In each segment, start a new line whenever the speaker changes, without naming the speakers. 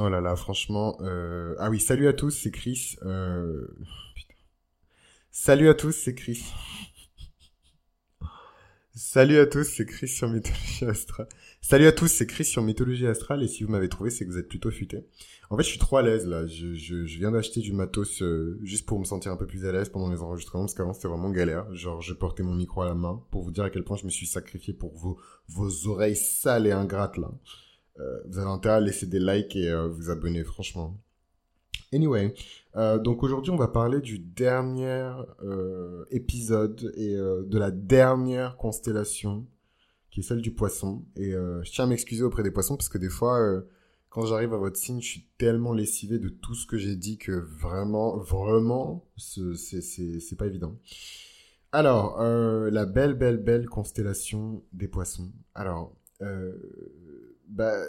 Oh là là, franchement. Euh... Ah oui, salut à tous, c'est Chris. Euh... Salut à tous, c'est Chris. salut à tous, c'est Chris sur Mythologie Astrale. Salut à tous, c'est Chris sur Mythologie Astrale. Et si vous m'avez trouvé, c'est que vous êtes plutôt futé. En fait, je suis trop à l'aise là. Je viens d'acheter du matos euh, juste pour me sentir un peu plus à l'aise pendant les enregistrements parce qu'avant c'était vraiment galère. Genre, je portais mon micro à la main pour vous dire à quel point je me suis sacrifié pour vos vos oreilles sales et ingrates là. Euh, vous avez intérêt à laisser des likes et euh, vous abonner, franchement. Anyway, euh, donc aujourd'hui on va parler du dernier épisode et de la dernière constellation, qui est celle du poisson. Et je tiens à m'excuser auprès des poissons parce que des fois, quand j'arrive à votre signe, je suis tellement lessivé de tout ce que j'ai dit que vraiment, vraiment, c'est pas évident. Alors, la belle, belle, belle constellation des poissons. Alors, bah,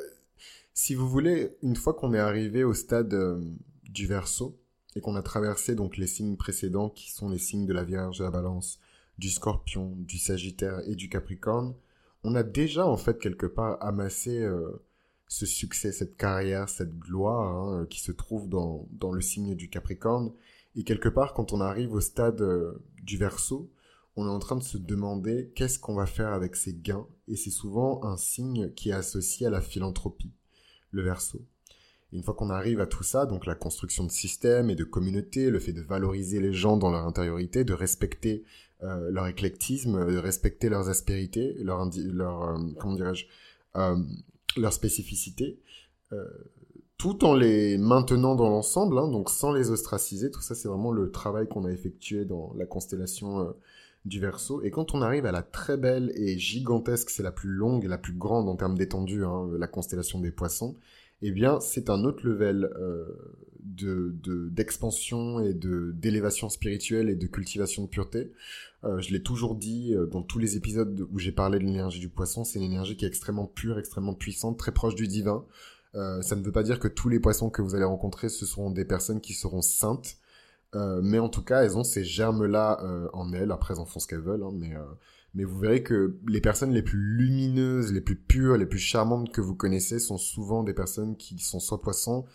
si vous voulez, une fois qu'on est arrivé au stade euh, du verso et qu'on a traversé donc les signes précédents qui sont les signes de la Vierge, de la Balance, du Scorpion, du Sagittaire et du Capricorne, on a déjà en fait quelque part amassé euh, ce succès, cette carrière, cette gloire hein, qui se trouve dans, dans le signe du Capricorne. Et quelque part, quand on arrive au stade euh, du Verseau, on est en train de se demander qu'est-ce qu'on va faire avec ces gains, et c'est souvent un signe qui est associé à la philanthropie, le verso. une fois qu'on arrive à tout ça, donc la construction de systèmes et de communautés, le fait de valoriser les gens dans leur intériorité, de respecter euh, leur éclectisme, de respecter leurs aspérités, leur, leur euh, comment dirais-je, euh, leur spécificité, tout en les maintenant dans l'ensemble, hein, donc sans les ostraciser. Tout ça, c'est vraiment le travail qu'on a effectué dans la constellation du verso. Et quand on arrive à la très belle et gigantesque, c'est la plus longue et la plus grande en termes d'étendue, hein, la constellation des poissons, eh bien, c'est un autre level euh, de d'expansion et de d'élévation spirituelle et de cultivation de pureté. Euh, je l'ai toujours dit euh, dans tous les épisodes où j'ai parlé de l'énergie du poisson, c'est une énergie qui est extrêmement pure, extrêmement puissante, très proche du divin. ça ne veut pas dire que tous les poissons que vous allez rencontrer, ce seront des personnes qui seront saintes. Euh, mais en tout cas, elles ont ces germes-là euh, en elles. Après, elles en font ce qu'elles veulent. Hein, mais, euh, mais vous verrez que les personnes les plus lumineuses, les plus pures, les plus charmantes que vous connaissez sont souvent des personnes qui sont soit poissons,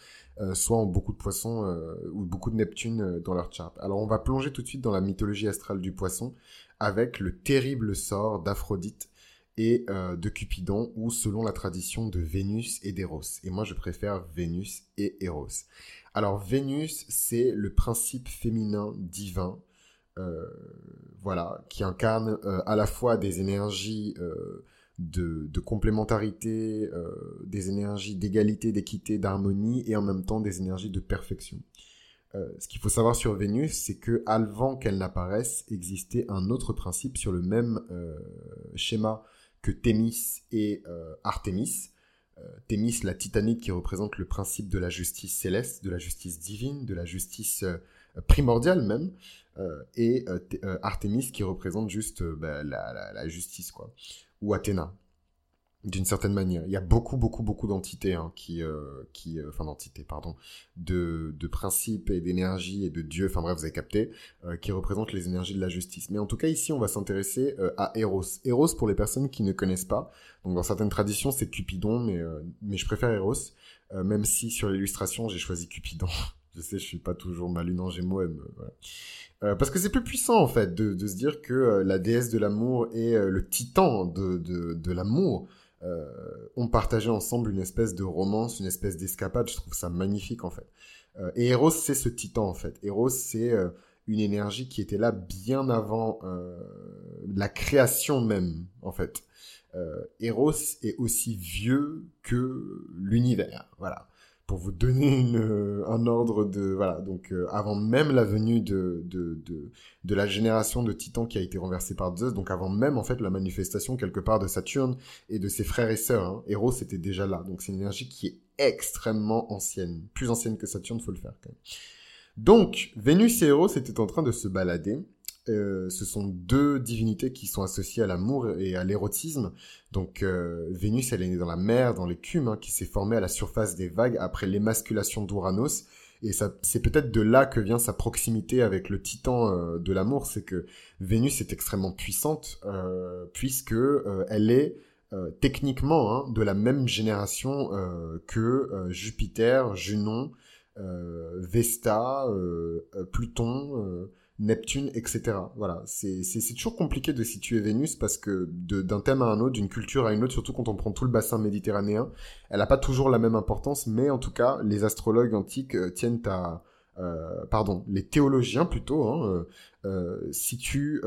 soit ont beaucoup de poissons ou beaucoup de Neptune dans leur charte. Alors, on va plonger tout de suite dans la mythologie astrale du poisson avec le terrible sort d'Aphrodite et de Cupidon, ou selon la tradition de Vénus et d'Eros. Et moi, je préfère Vénus et Eros. Alors Vénus, c'est le principe féminin divin, euh, voilà, qui incarne euh, à la fois des énergies euh, de, complémentarité, des énergies d'égalité, d'équité, d'harmonie, et en même temps des énergies de perfection. ce qu'il faut savoir sur Vénus, c'est que avant qu'elle n'apparaisse, existait un autre principe sur le même schéma que Thémis et Artémis, euh, Thémis, la titanite qui représente le principe de la justice céleste, de la justice divine, de la justice euh, primordiale même, euh, et Artémis qui représente juste bah, la, la, justice, quoi, ou Athéna d'une certaine manière. Il y a beaucoup, beaucoup, beaucoup d'entités hein, qui, euh, qui, euh, enfin d'entités, pardon, de, de principes et d'énergie et de dieux, enfin bref, vous avez capté, euh, qui représentent les énergies de la justice. Mais en tout cas, ici, on va s'intéresser à Eros. Eros, pour les personnes qui ne connaissent pas, donc dans certaines traditions, c'est Cupidon, mais, mais je préfère Eros, même si sur l'illustration, j'ai choisi Cupidon. je sais, je suis pas toujours ma lune en gémeaux, voilà. parce que c'est plus puissant en fait de, de se dire que la déesse de l'amour est le titan de, de, de l'amour euh, ont partagé ensemble une espèce de romance, une espèce d'escapade. Je trouve ça magnifique en fait. Euh, et Eros, c'est ce titan en fait. Eros, c'est euh, une énergie qui était là bien avant la création même en fait. Eros est aussi vieux que l'univers. Voilà pour vous donner une, euh, un ordre de voilà. Donc euh, avant même la venue de, de, de la génération de Titans qui a été renversée par Zeus donc avant même en fait la manifestation quelque part de Saturne et de ses frères et sœurs hein, était déjà là. Donc c'est une énergie qui est extrêmement ancienne plus ancienne que Saturne faut le faire quand même. Donc Vénus et Eros étaient en train de se balader euh, ce sont deux divinités qui sont associées à l'amour et à l'érotisme. Donc euh, Vénus, elle est née dans la mer, dans l'écume, hein, qui s'est formée à la surface des vagues après l'émasculation d'Uranos. Et c'est peut-être de là que vient sa proximité avec le titan euh, de l'amour, c'est que Vénus est extrêmement puissante puisque elle est techniquement hein, de la même génération que Jupiter, Junon, Vesta, Pluton Neptune, etc. Voilà, c'est toujours compliqué de situer Vénus parce que d'un thème à un autre, d'une culture à une autre, surtout quand on prend tout le bassin méditerranéen, elle n'a pas toujours la même importance, mais en tout cas, les astrologues antiques euh, tiennent à... Euh, pardon, les théologiens plutôt, hein, euh, situent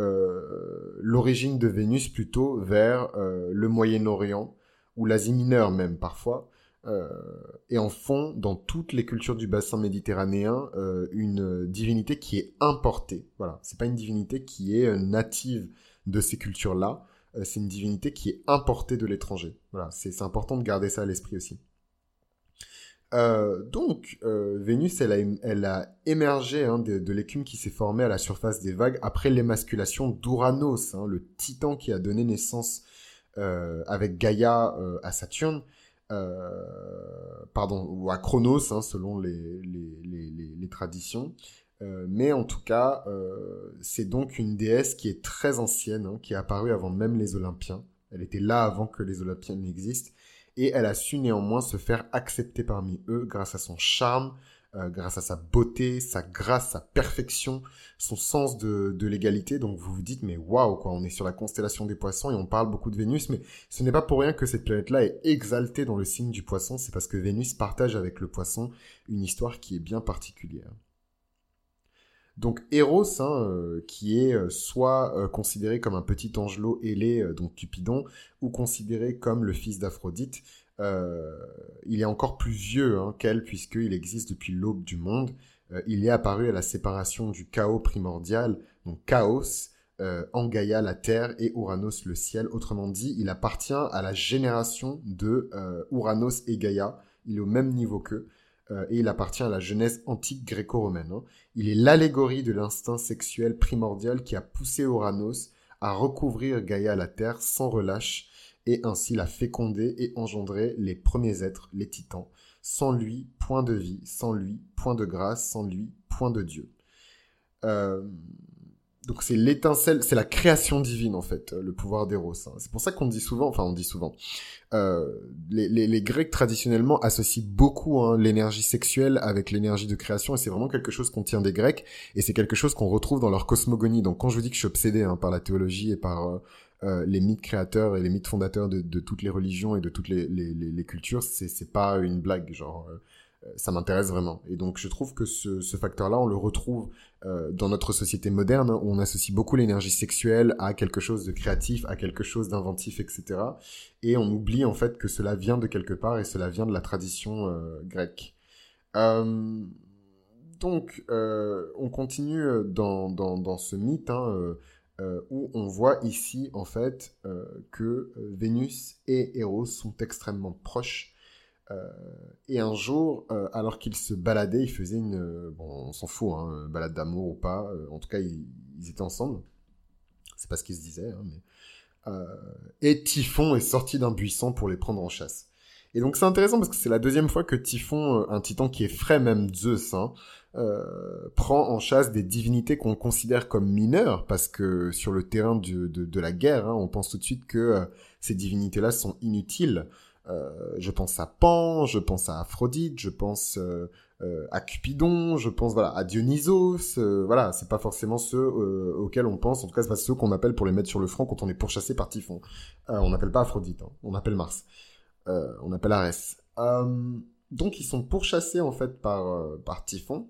l'origine de Vénus plutôt vers le Moyen-Orient, ou l'Asie mineure même parfois, euh, et en font dans toutes les cultures du bassin méditerranéen euh, une divinité qui est importée. Voilà, c'est pas une divinité qui est euh, native de ces cultures-là. c'est une divinité qui est importée de l'étranger. Voilà, c'est important de garder ça à l'esprit aussi. donc, Vénus, elle a, émergé hein, de, l'écume qui s'est formée à la surface des vagues après l'émasculation d'Uranos, hein, le titan qui a donné naissance avec Gaïa à Saturne. Euh, pardon, ou à Chronos, hein, selon les, les, les, les traditions. Euh, mais en tout cas, euh, c'est donc une déesse qui est très ancienne, hein, qui est apparue avant même les Olympiens. Elle était là avant que les Olympiens n'existent. Et elle a su néanmoins se faire accepter parmi eux grâce à son charme, euh, grâce à sa beauté, sa grâce, sa perfection, son sens de, l'égalité. Donc vous vous dites, mais waouh, quoi, on est sur la constellation des poissons et on parle beaucoup de Vénus, mais ce n'est pas pour rien que cette planète-là est exaltée dans le signe du poisson, c'est parce que Vénus partage avec le poisson une histoire qui est bien particulière. Donc Eros, hein, euh, qui est euh, soit considéré comme un petit angelot ailé, donc Cupidon, ou considéré comme le fils d'Aphrodite, il est encore plus vieux hein, qu'elle puisqu'il existe depuis l'aube du monde. Euh, il est apparu à la séparation du chaos primordial, donc chaos, euh, en Gaïa la terre et Uranos le ciel. Autrement dit, il appartient à la génération de Uranos et Gaïa. Il est au même niveau qu'eux. et il appartient à la jeunesse antique gréco-romaine. Hein. Il est l'allégorie de l'instinct sexuel primordial qui a poussé Uranos à recouvrir Gaïa la terre sans relâche et ainsi la féconder et engendrer les premiers êtres, les titans. Sans lui, point de vie, sans lui, point de grâce, sans lui, point de Dieu. Euh, donc c'est l'étincelle, c'est la création divine en fait, le pouvoir d'Eros. Hein. C'est pour ça qu'on dit souvent, enfin on dit souvent, euh, les, Grecs traditionnellement associent beaucoup hein, l'énergie sexuelle avec l'énergie de création et c'est vraiment quelque chose qu'on tient des Grecs et c'est quelque chose qu'on retrouve dans leur cosmogonie. Donc quand je vous dis que je suis obsédé hein, par la théologie et par euh, euh, les mythes créateurs et les mythes fondateurs de, toutes les religions et de toutes les, les, les, cultures, c'est, pas une blague, genre euh, euh, ça m'intéresse vraiment. Et donc je trouve que ce, facteur-là, on le retrouve dans notre société moderne, où on associe beaucoup l'énergie sexuelle à quelque chose de créatif, à quelque chose d'inventif, etc. Et on oublie en fait que cela vient de quelque part et cela vient de la tradition grecque. donc on continue dans, dans, dans ce mythe. Hein, euh, où on voit ici en fait euh, que euh, Vénus et Eros sont extrêmement proches. et un jour, alors qu'ils se baladaient, ils faisaient une... bon, on s'en fout, hein, balade d'amour ou pas. en tout cas, ils, étaient ensemble. C'est pas ce qu'ils se disaient. Hein, et Typhon est sorti d'un buisson pour les prendre en chasse. Et donc c'est intéressant parce que c'est la deuxième fois que Typhon, un titan qui est frais même Zeus, hein, euh, prend en chasse des divinités qu'on considère comme mineures, parce que sur le terrain de, la guerre, hein, on pense tout de suite que euh, ces divinités-là sont inutiles. Euh, je pense à Pan, je pense à Aphrodite, je pense à Cupidon, je pense voilà à Dionysos. voilà, c'est pas forcément ceux auxquels on pense. En tout cas, c'est pas ceux qu'on appelle pour les mettre sur le front quand on est pourchassé par Typhon. on n'appelle pas Aphrodite, hein, on appelle Mars. on appelle Arès. donc ils sont pourchassés en fait par Typhon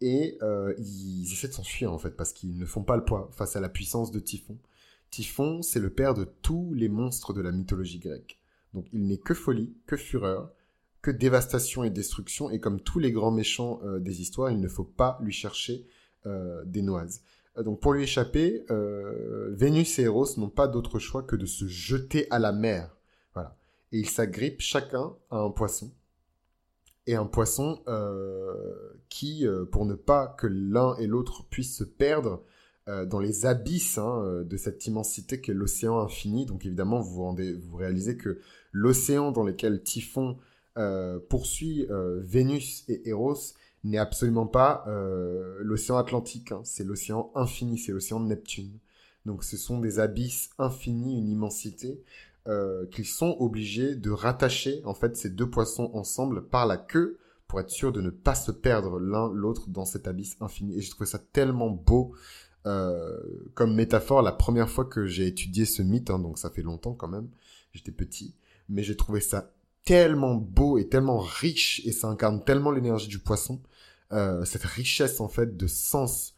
et euh, ils essaient de s'enfuir en fait parce qu'ils ne font pas le poids face à la puissance de Typhon. Typhon, c'est le père de tous les monstres de la mythologie grecque. Donc il n'est que folie, que fureur, que dévastation et destruction, et comme tous les grands méchants euh, des histoires, il ne faut pas lui chercher euh, des noises. donc pour lui échapper, Vénus et Eros n'ont pas d'autre choix que de se jeter à la mer. Voilà. Et ils s'agrippent chacun à un poisson et un poisson euh, qui, euh, pour ne pas que l'un et l'autre puissent se perdre euh, dans les abysses hein, de cette immensité qu'est l'océan infini. Donc évidemment, vous réalisez que l'océan dans lequel Typhon poursuit Vénus et Eros n'est absolument pas l'océan Atlantique. Hein. c'est l'océan infini, c'est l'océan de Neptune. Donc ce sont des abysses infinis, une immensité euh, qu'ils sont obligés de rattacher en fait ces deux poissons ensemble par la queue pour être sûr de ne pas se perdre l'un l'autre dans cet abysse infini. Et je trouve ça tellement beau euh, comme métaphore la première fois que j'ai étudié ce mythe, hein, donc ça fait longtemps quand même, j'étais petit, mais j'ai trouvé ça tellement beau et tellement riche et ça incarne tellement l'énergie du poisson, euh, cette richesse en fait de sens.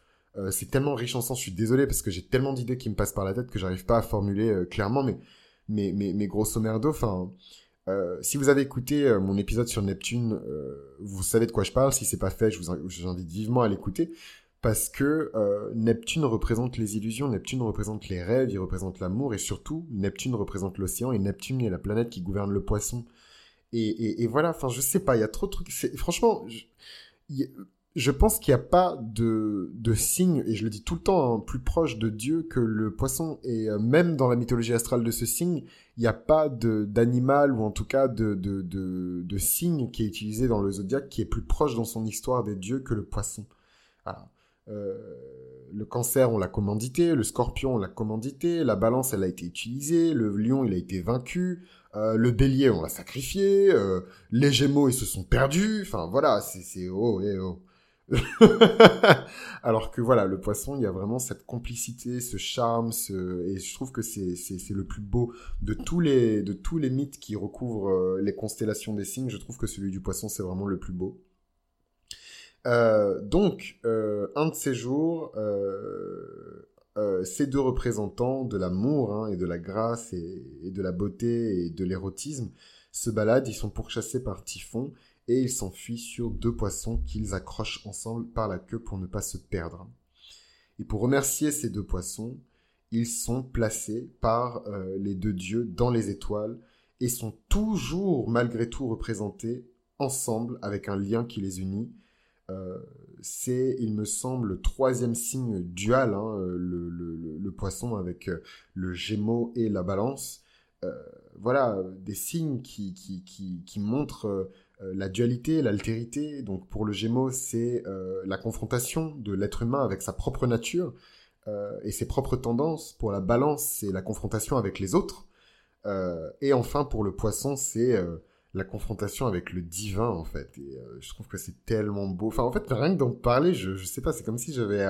C'est tellement riche en sens. Je suis désolé parce que j'ai tellement d'idées qui me passent par la tête que j'arrive pas à formuler clairement, mais mais grosso merdo, enfin. Euh, si vous avez écouté euh, mon épisode sur Neptune, euh, vous savez de quoi je parle. Si c'est pas fait, je vous, invite vivement à l'écouter parce que Neptune représente les illusions, Neptune représente les rêves, il représente l'amour et surtout Neptune représente l'océan et Neptune est la planète qui gouverne le poisson. Et, et, voilà, enfin je sais pas, il y a trop de trucs. Franchement, je, je pense qu'il n'y a pas de, de signe, et je le dis tout le temps, hein, plus proche de Dieu que le poisson. Et euh, même dans la mythologie astrale de ce signe, il n'y a pas d'animal, ou en tout cas de, de, de, de, signe qui est utilisé dans le zodiaque, qui est plus proche dans son histoire des dieux que le poisson. Euh, le cancer, on l'a commandité, le scorpion, on l'a commandité, la balance, elle a été utilisée, le lion, il a été vaincu, euh, le bélier, on l'a sacrifié, euh, les gémeaux, ils se sont perdus, enfin voilà, c'est oh, eh, oh. Alors que voilà, le poisson, il y a vraiment cette complicité, ce charme, et je trouve que c'est c'est le plus beau de tous les de tous les mythes qui recouvrent euh, les constellations des signes. Je trouve que celui du poisson, c'est vraiment le plus beau. Euh, donc, euh, un de ces jours, ces deux représentants de l'amour hein, et de la grâce et, et, de la beauté et de l'érotisme se baladent. Ils sont pourchassés par Typhon et ils s'enfuient sur deux poissons qu'ils accrochent ensemble par la queue pour ne pas se perdre. Et pour remercier ces deux poissons, ils sont placés par euh, les deux dieux dans les étoiles et sont toujours malgré tout représentés ensemble avec un lien qui les unit. Euh, c'est, il me semble, le troisième signe dual, hein, le, le, poisson avec euh, le gémeau et la balance. voilà, des signes qui, montrent euh, la dualité, l'altérité. Donc pour le Gémeaux, c'est euh, la confrontation de l'être humain avec sa propre nature euh, et ses propres tendances. Pour la Balance, c'est la confrontation avec les autres. et enfin pour le Poisson, c'est la confrontation avec le divin en fait. Et je trouve que c'est tellement beau. Enfin en fait rien que d'en parler, je je sais pas, c'est comme si j'avais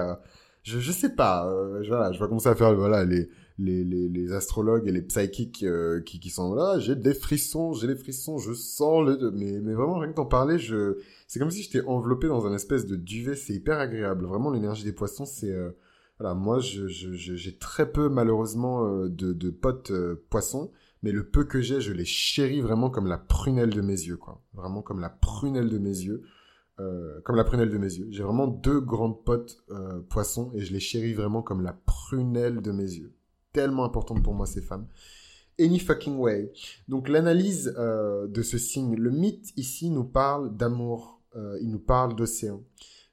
je je sais pas. voilà, je vais commencer à faire voilà les les, les, les astrologues et les psychiques euh, qui, qui sont là, j'ai des frissons, j'ai des frissons, je sens le... Mais, mais vraiment, rien que d'en parler, je... c'est comme si j'étais enveloppé dans un espèce de duvet, c'est hyper agréable. Vraiment, l'énergie des poissons, c'est... Euh, voilà, moi, j'ai je, je, très peu, malheureusement, euh, de, de potes poissons, mais le peu que j'ai, je les chéris vraiment comme la prunelle de mes yeux, quoi. Vraiment comme la prunelle de mes yeux. Euh, comme la prunelle de mes yeux. J'ai vraiment deux grandes potes euh, poissons et je les chéris vraiment comme la prunelle de mes yeux tellement importante pour moi, ces femmes. Any fucking way. Donc l'analyse euh, de ce signe, le mythe ici nous parle d'amour, euh, il nous parle d'océan.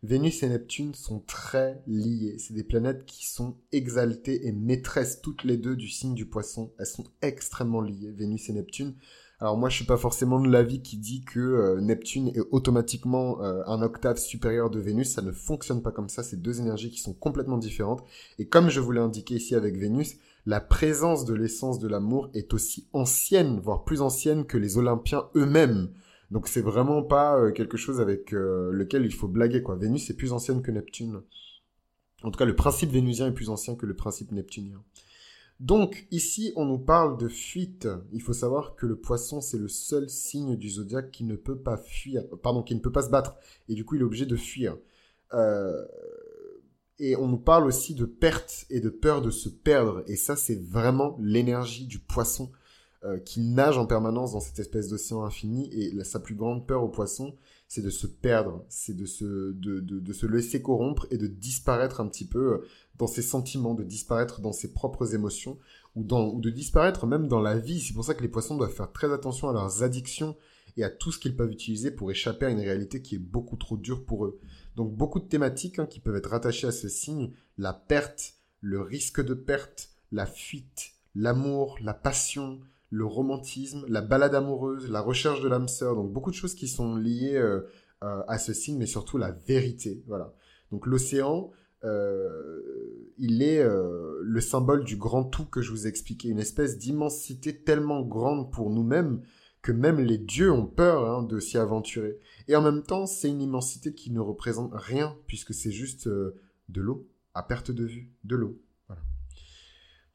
Vénus et Neptune sont très liées. C'est des planètes qui sont exaltées et maîtresses toutes les deux du signe du poisson. Elles sont extrêmement liées, Vénus et Neptune. Alors moi, je suis pas forcément de l'avis qui dit que euh, Neptune est automatiquement un octave supérieur de Vénus. Ça ne fonctionne pas comme ça. C'est deux énergies qui sont complètement différentes. Et comme je vous l'ai indiqué ici avec Vénus, la présence de l'essence de l'amour est aussi ancienne, voire plus ancienne que les Olympiens eux-mêmes. Donc c'est vraiment pas euh, quelque chose avec euh, lequel il faut blaguer quoi. Vénus est plus ancienne que Neptune. En tout cas, le principe vénusien est plus ancien que le principe neptunien. Donc ici, on nous parle de fuite. Il faut savoir que le poisson, c'est le seul signe du zodiaque qui ne peut pas fuir, pardon, qui ne peut pas se battre, et du coup, il est obligé de fuir. Euh, et on nous parle aussi de perte et de peur de se perdre. Et ça, c'est vraiment l'énergie du poisson euh, qui nage en permanence dans cette espèce d'océan infini. Et sa plus grande peur au poisson, c'est de se perdre, c'est de se, de, de, se laisser corrompre et de disparaître un petit peu euh, dans ses sentiments, de disparaître dans ses propres émotions, ou, dans, ou de disparaître même dans la vie. C'est pour ça que les poissons doivent faire très attention à leurs addictions et à tout ce qu'ils peuvent utiliser pour échapper à une réalité qui est beaucoup trop dure pour eux. Donc beaucoup de thématiques hein, qui peuvent être rattachées à ce signe, la perte, le risque de perte, la fuite, l'amour, la passion, le romantisme, la balade amoureuse, la recherche de l'âme sœur, donc beaucoup de choses qui sont liées euh, euh, à ce signe, mais surtout la vérité. Voilà. Donc l'océan, il est le symbole du grand tout que je vous ai expliqué, une espèce d'immensité tellement grande pour nous-mêmes que même les dieux ont peur hein, de s'y aventurer. Et en même temps, c'est une immensité qui ne représente rien, puisque c'est juste de l'eau, à perte de vue, de l'eau.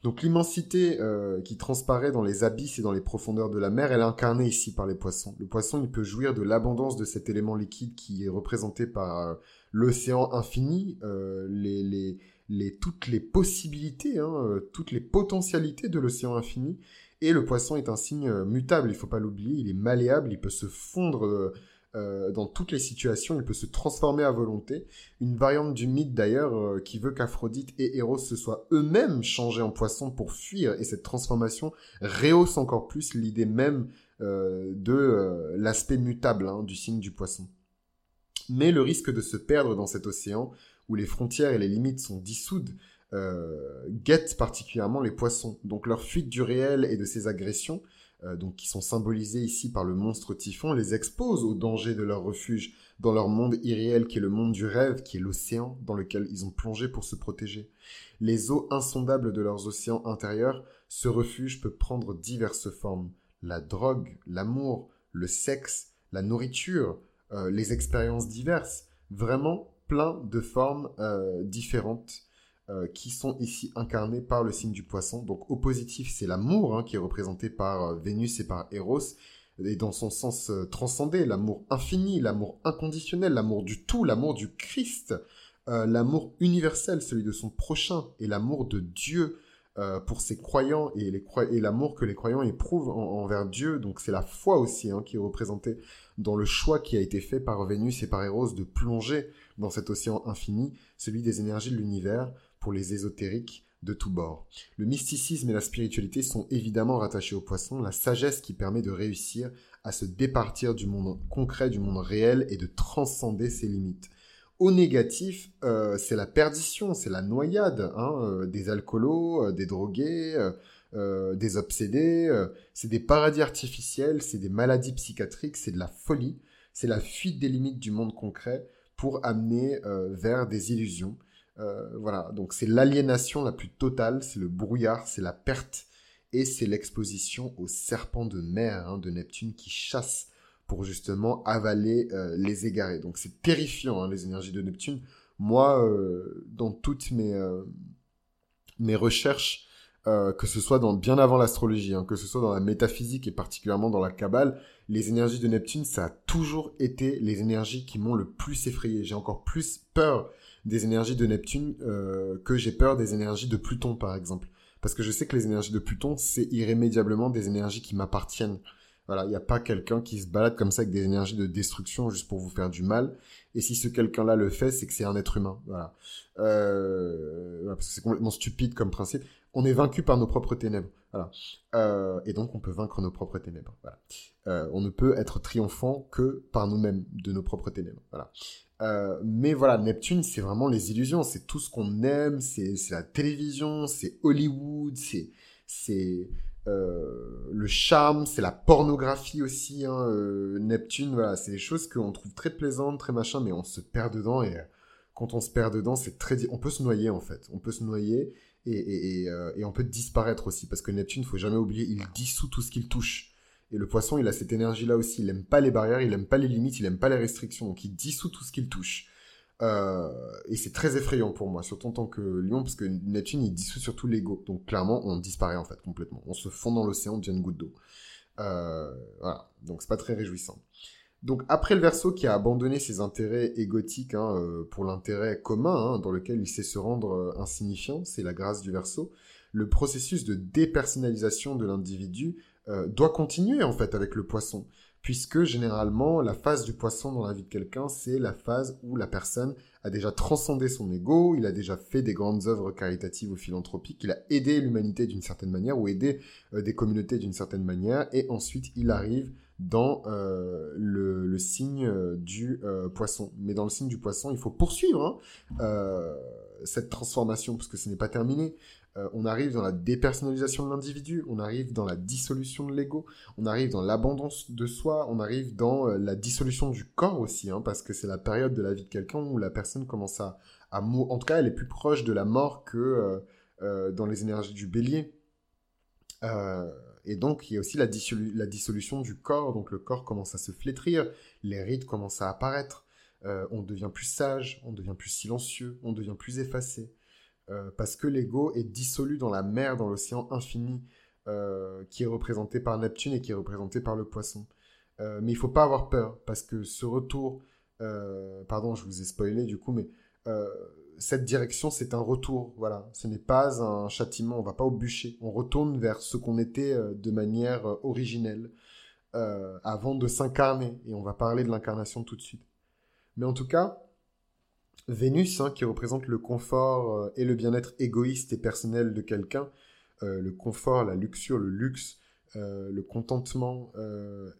Donc l'immensité euh, qui transparaît dans les abysses et dans les profondeurs de la mer, elle est incarnée ici par les poissons. Le poisson, il peut jouir de l'abondance de cet élément liquide qui est représenté par euh, l'océan infini, euh, les, les, toutes les possibilités, hein, toutes les potentialités de l'océan infini. Et le poisson est un signe mutable, il ne faut pas l'oublier, il est malléable, il peut se fondre euh, dans toutes les situations, il peut se transformer à volonté. Une variante du mythe d'ailleurs euh, qui veut qu'Aphrodite et Eros se soient eux-mêmes changés en poissons pour fuir, et cette transformation rehausse encore plus l'idée même euh, de l'aspect mutable hein, du signe du poisson. Mais le risque de se perdre dans cet océan, où les frontières et les limites sont dissoudes, guette particulièrement les poissons. Donc leur fuite du réel et de ses agressions euh, donc qui sont symbolisés ici par le monstre typhon, les expose au danger de leur refuge dans leur monde irréel qui est le monde du rêve, qui est l'océan dans lequel ils ont plongé pour se protéger. Les eaux insondables de leurs océans intérieurs, ce refuge peut prendre diverses formes. La drogue, l'amour, le sexe, la nourriture, euh, les expériences diverses, vraiment plein de formes euh, différentes euh, qui sont ici incarnés par le signe du poisson. Donc au positif, c'est l'amour hein, qui est représenté par euh, Vénus et par Eros, et dans son sens euh, transcendé, l'amour infini, l'amour inconditionnel, l'amour du tout, l'amour du Christ, l'amour universel, celui de son prochain, et l'amour de Dieu pour ses croyants et, l'amour que les croyants éprouvent envers Dieu. Donc c'est la foi aussi hein, qui est représentée dans le choix qui a été fait par Vénus et par Eros de plonger dans cet océan infini, celui des énergies de l'univers, pour les ésotériques de tous bords. Le mysticisme et la spiritualité sont évidemment rattachés au poisson, la sagesse qui permet de réussir à se départir du monde concret, du monde réel et de transcender ses limites. Au négatif, euh, c'est la perdition, c'est la noyade, hein, euh, des alcoolos, euh, des drogués, des obsédés, c'est des paradis artificiels, c'est des maladies psychiatriques, c'est de la folie, c'est la fuite des limites du monde concret pour amener vers des illusions. Euh, voilà, donc c'est l'aliénation la plus totale, c'est le brouillard, c'est la perte, et c'est l'exposition au serpent de mer hein, de Neptune qui chasse pour justement avaler euh, les égarés. Donc c'est terrifiant hein, les énergies de Neptune. Moi, euh, dans toutes mes, mes recherches, que ce soit dans, bien avant l'astrologie, hein, que ce soit dans la métaphysique et particulièrement dans la Kabbale, les énergies de Neptune, ça a toujours été les énergies qui m'ont le plus effrayé. J'ai encore plus peur des énergies de Neptune euh, que j'ai peur des énergies de Pluton, par exemple. Parce que je sais que les énergies de Pluton, c'est irrémédiablement des énergies qui m'appartiennent. Voilà, il n'y a pas quelqu'un qui se balade comme ça avec des énergies de destruction juste pour vous faire du mal. Et si ce quelqu'un-là le fait, c'est que c'est un être humain. Voilà. Euh, parce que c'est complètement stupide comme principe. On est vaincu par nos propres ténèbres. Euh, et donc on peut vaincre nos propres ténèbres. Euh, on ne peut être triomphant que par nous-mêmes de nos propres ténèbres. Euh, mais voilà, Neptune, c'est vraiment les illusions, c'est tout ce qu'on aime, c'est la télévision, c'est Hollywood, c'est le charme, c'est la pornographie aussi. Hein, Neptune, voilà, c'est des choses qu'on trouve très plaisantes, très machin, mais on se perd dedans. Et quand on se perd dedans, c'est très, on peut se noyer en fait, on peut se noyer et et, et, et on peut disparaître aussi parce que Neptune, faut jamais oublier, il dissout tout ce qu'il touche. Et le poisson, il a cette énergie-là aussi. Il aime pas les barrières, il aime pas les limites, il aime pas les restrictions. Donc il dissout tout ce qu'il touche. Euh, et c'est très effrayant pour moi, surtout en tant que lion, parce que Neptune, il dissout surtout l'ego. Donc clairement, on disparaît en fait complètement. On se fond dans l'océan, on devient une goutte d'eau. Euh, voilà. Donc c'est pas très réjouissant. Donc après le verso qui a abandonné ses intérêts égotiques hein, euh, pour l'intérêt commun, hein, dans lequel il sait se rendre insignifiant, c'est la grâce du verso, le processus de dépersonnalisation de l'individu euh, doit continuer en fait avec le poisson, puisque généralement la phase du poisson dans la vie de quelqu'un, c'est la phase où la personne a déjà transcendé son ego, il a déjà fait des grandes œuvres caritatives ou philanthropiques, il a aidé l'humanité d'une certaine manière ou aidé euh, des communautés d'une certaine manière, et ensuite il arrive dans euh, le, signe du poisson. Mais dans le signe du poisson, il faut poursuivre. Hein cette transformation, parce que ce n'est pas terminé. Euh, on arrive dans la dépersonnalisation de l'individu, on arrive dans la dissolution de l'ego, on arrive dans l'abandon de soi, on arrive dans euh, la dissolution du corps aussi, hein, parce que c'est la période de la vie de quelqu'un où la personne commence à. En tout cas, elle est plus proche de la mort que euh, dans les énergies du bélier. Et donc, il y a aussi la, dissolution du corps, donc le corps commence à se flétrir, les rides commencent à apparaître, on devient plus sage, on devient plus silencieux, on devient plus effacé. Euh, parce que l'ego est dissolu dans la mer, dans l'océan infini, euh, qui est représenté par Neptune et qui est représenté par le poisson. Euh, mais il faut pas avoir peur, parce que ce retour, pardon, je vous ai spoilé du coup, mais cette direction, c'est un retour, voilà. Ce n'est pas un châtiment, on va pas au bûcher. On retourne vers ce qu'on était de manière originelle, avant de s'incarner. Et on va parler de l'incarnation tout de suite. Mais en tout cas, Vénus, hein, qui représente le confort euh, et le bien-être égoïste et personnel de quelqu'un, euh, le confort, la luxure, le luxe, euh, le contentement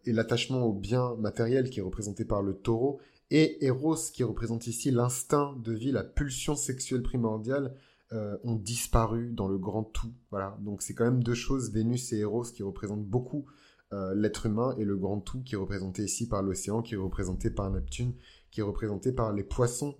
et l'attachement au bien matériel qui est représenté par le taureau, et Eros qui représente ici l'instinct de vie, la pulsion sexuelle primordiale, ont disparu dans le grand tout. Voilà, donc c'est quand même deux choses, Vénus et Eros, qui représentent beaucoup l'être humain et le grand tout qui est représenté ici par l'océan, qui est représenté par Neptune, qui est représenté par les poissons.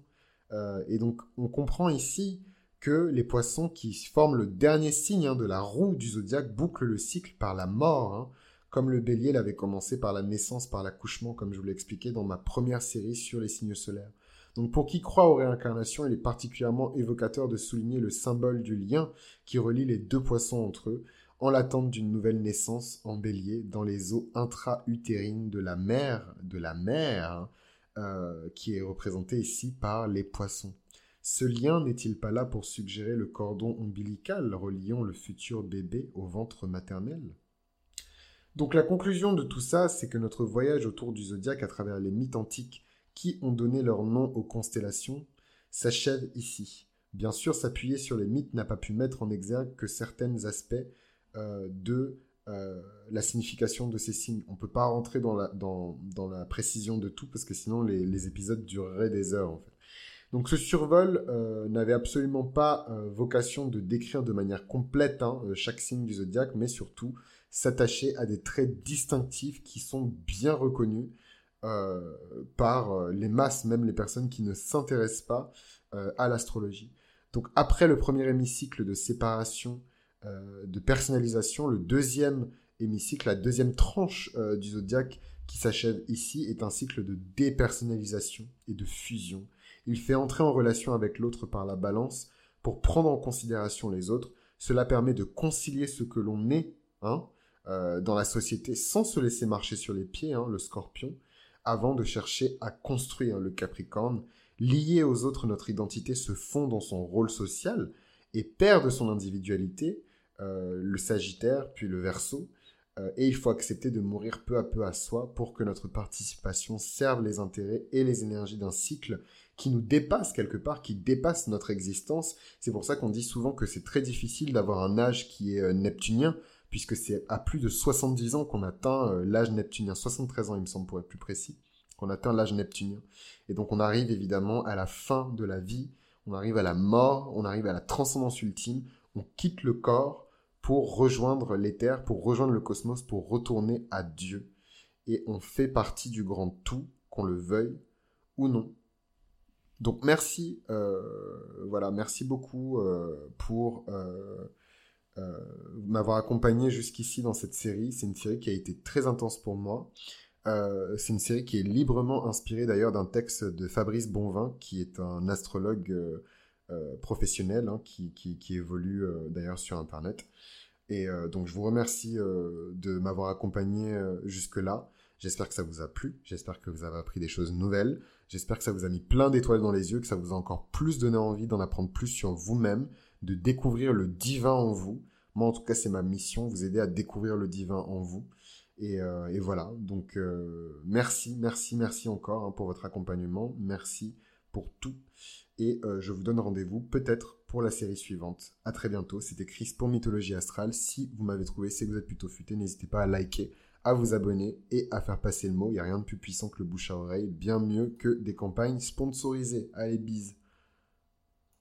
Euh, et donc, on comprend ici que les poissons qui forment le dernier signe hein, de la roue du zodiaque bouclent le cycle par la mort, hein, comme le bélier l'avait commencé par la naissance, par l'accouchement, comme je vous l'ai expliqué dans ma première série sur les signes solaires. Donc pour qui croit aux réincarnations, il est particulièrement évocateur de souligner le symbole du lien qui relie les deux poissons entre eux, en l'attente d'une nouvelle naissance en bélier dans les eaux intra-utérines de la mer, de la mer, hein, euh, qui est représenté ici par les poissons. Ce lien n'est-il pas là pour suggérer le cordon ombilical reliant le futur bébé au ventre maternel? Donc la conclusion de tout ça, c'est que notre voyage autour du zodiaque à travers les mythes antiques qui ont donné leur nom aux constellations s'achève ici. Bien sûr, s'appuyer sur les mythes n'a pas pu mettre en exergue que certains aspects euh, de euh, la signification de ces signes. On ne peut pas rentrer dans la, précision de tout parce que sinon les, épisodes dureraient des heures en fait. Donc ce survol euh, n'avait absolument pas vocation de décrire de manière complète hein, chaque signe du zodiaque, mais surtout s'attacher à des traits distinctifs qui sont bien reconnus par les masses, même les personnes qui ne s'intéressent pas à l'astrologie. Donc après le premier hémicycle de séparation euh, de personnalisation. Le deuxième hémicycle, la deuxième tranche euh, du zodiaque qui s'achève ici est un cycle de dépersonnalisation et de fusion. Il fait entrer en relation avec l'autre par la balance pour prendre en considération les autres. Cela permet de concilier ce que l'on est hein, euh, dans la société sans se laisser marcher sur les pieds, hein, le scorpion, avant de chercher à construire le capricorne. Lié aux autres, notre identité se fond dans son rôle social et perd de son individualité euh, le Sagittaire, puis le Verseau. Euh, et il faut accepter de mourir peu à peu à soi pour que notre participation serve les intérêts et les énergies d'un cycle qui nous dépasse quelque part, qui dépasse notre existence. C'est pour ça qu'on dit souvent que c'est très difficile d'avoir un âge qui est neptunien, puisque c'est à plus de 70 ans qu'on atteint l'âge neptunien, 73 ans il me semble pour être plus précis, qu'on atteint l'âge neptunien. Et donc on arrive évidemment à la fin de la vie, on arrive à la mort, on arrive à la transcendance ultime, on quitte le corps, pour rejoindre l'éther, pour rejoindre le cosmos, pour retourner à Dieu. Et on fait partie du grand tout, qu'on le veuille ou non. Donc merci, euh, voilà, merci beaucoup euh, pour euh, m'avoir accompagné jusqu'ici dans cette série. C'est une série qui a été très intense pour moi. c'est une série qui est librement inspirée d'ailleurs d'un texte de Fabrice Bonvin, qui est un astrologue professionnel, hein, qui, évolue d'ailleurs sur Internet. Et euh, donc je vous remercie euh, de m'avoir accompagné euh, jusque-là. J'espère que ça vous a plu, j'espère que vous avez appris des choses nouvelles, j'espère que ça vous a mis plein d'étoiles dans les yeux, que ça vous a encore plus donné envie d'en apprendre plus sur vous-même, de découvrir le divin en vous. Moi en tout cas c'est ma mission, vous aider à découvrir le divin en vous. Et, et voilà, donc merci, merci, merci encore hein, pour votre accompagnement, merci pour tout. Et je vous donne rendez-vous peut-être pour la série suivante. À très bientôt. C'était Chris pour Mythologie Astrale. Si vous m'avez trouvé, c'est que vous êtes plutôt futé. N'hésitez pas à liker, à vous abonner et à faire passer le mot. Il n'y a rien de plus puissant que le bouche à oreille. Bien mieux que des campagnes sponsorisées. Allez, bise.